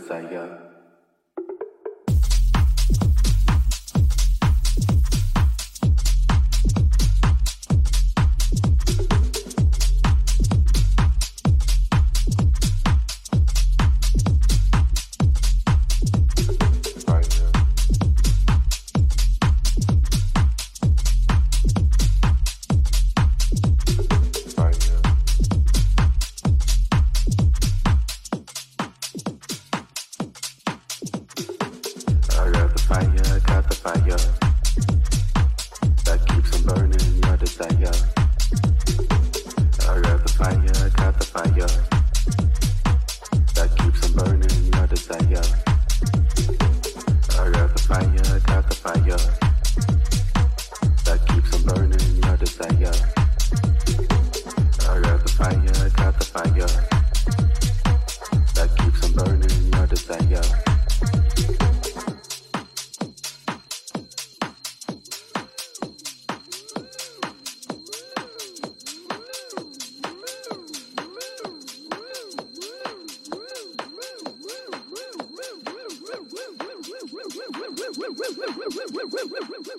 三亚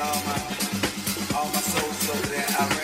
all my all my soldiers over there in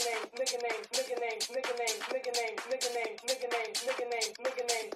nigga names, nigga names, nigga names, nigga names, nigga names, nigga names, nigga names, nigga names.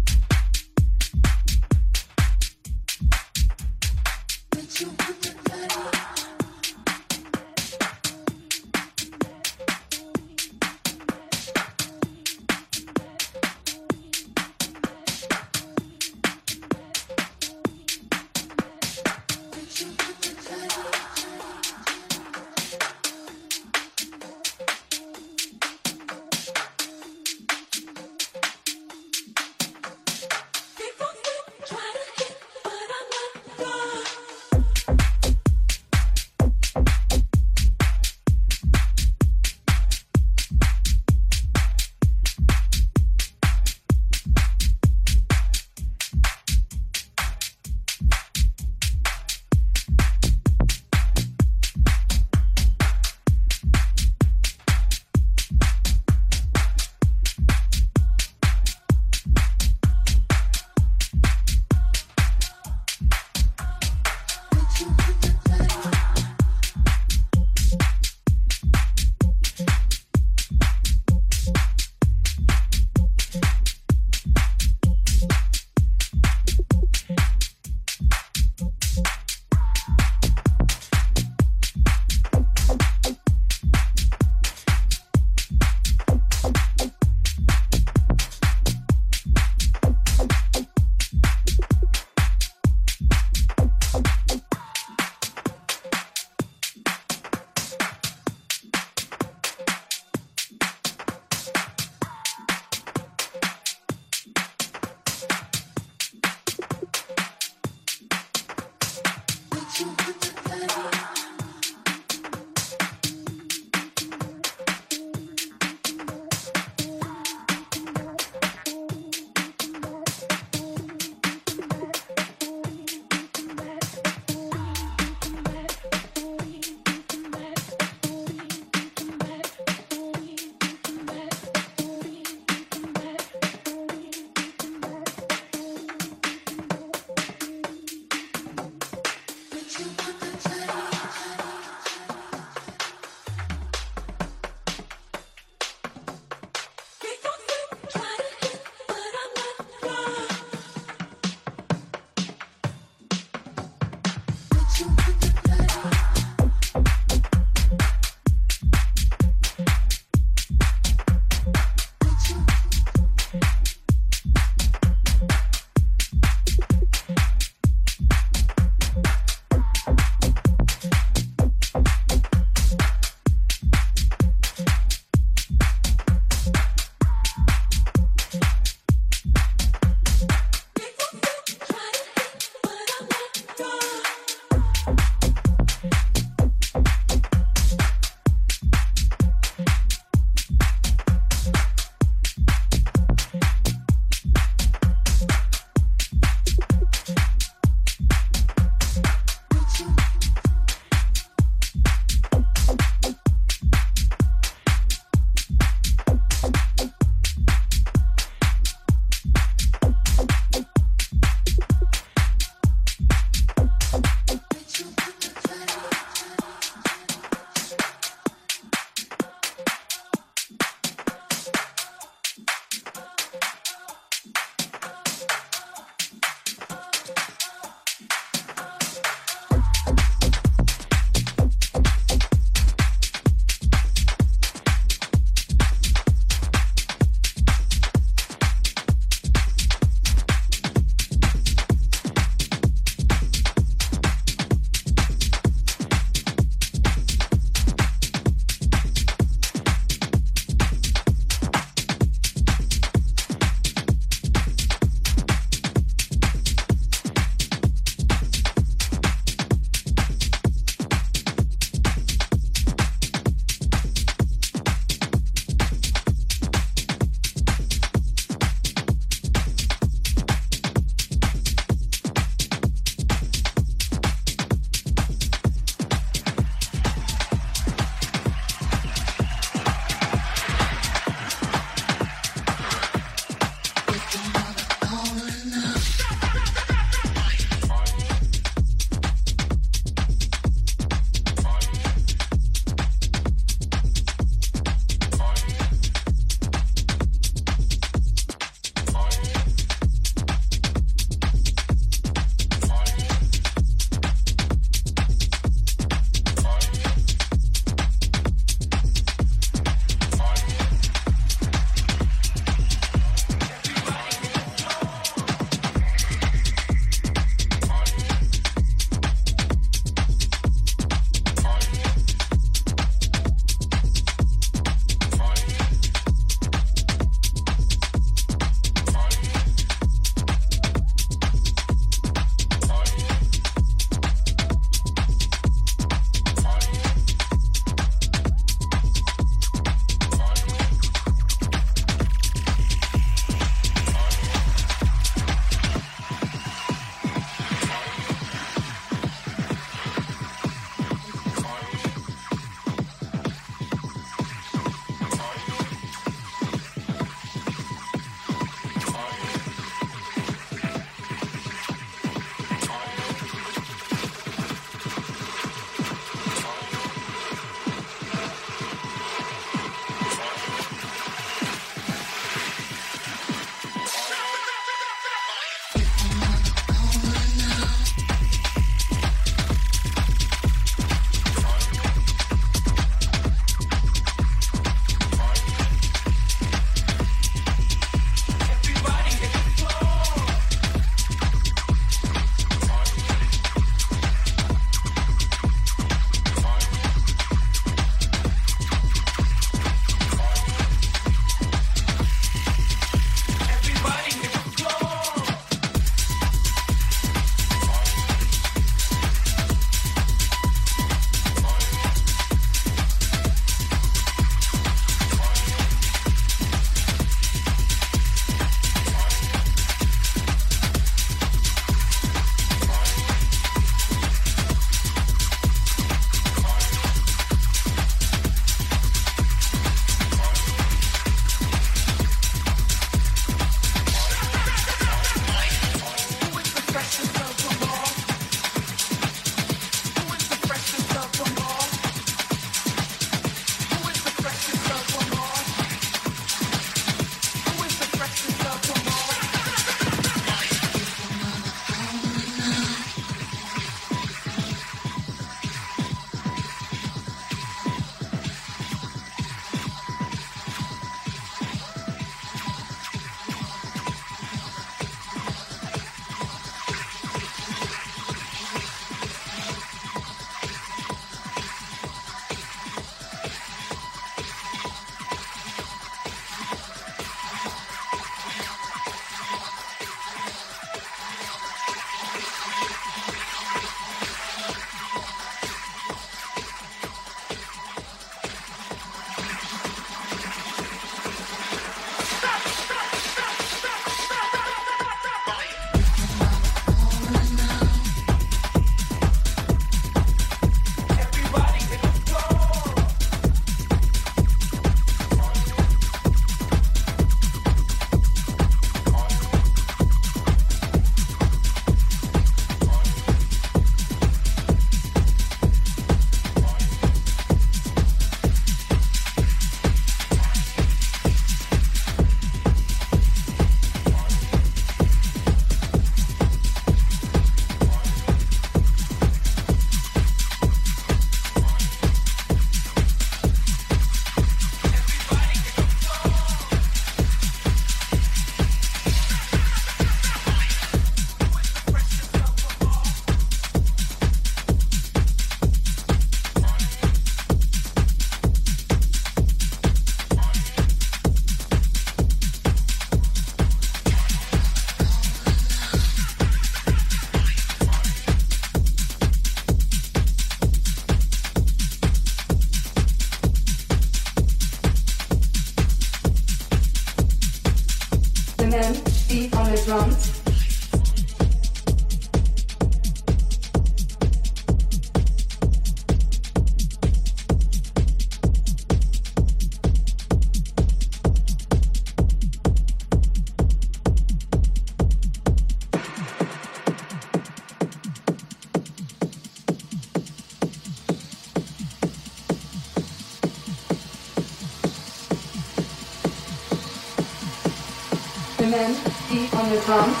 from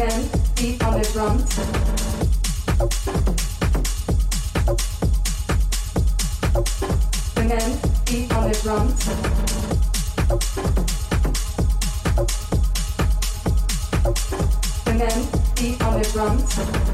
And then beat on the drums. And then beat on the drums. And then beat on the drums.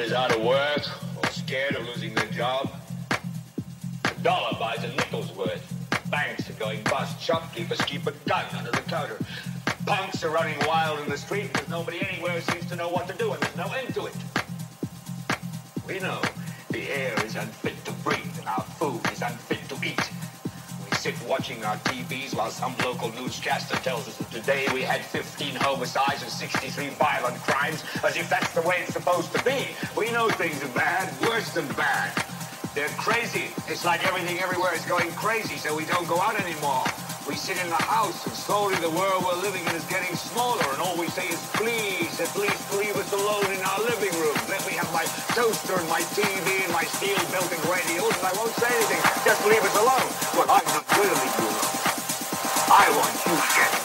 is out of things are bad, worse than bad. They're crazy. It's like everything everywhere is going crazy, so we don't go out anymore. We sit in the house, and slowly the world we're living in is getting smaller, and all we say is, please, at least leave us alone in our living room. Let me have my toaster and my TV and my steel belted radials, oh, and I won't say anything. Just leave us alone. But I'm not going you. I want you to get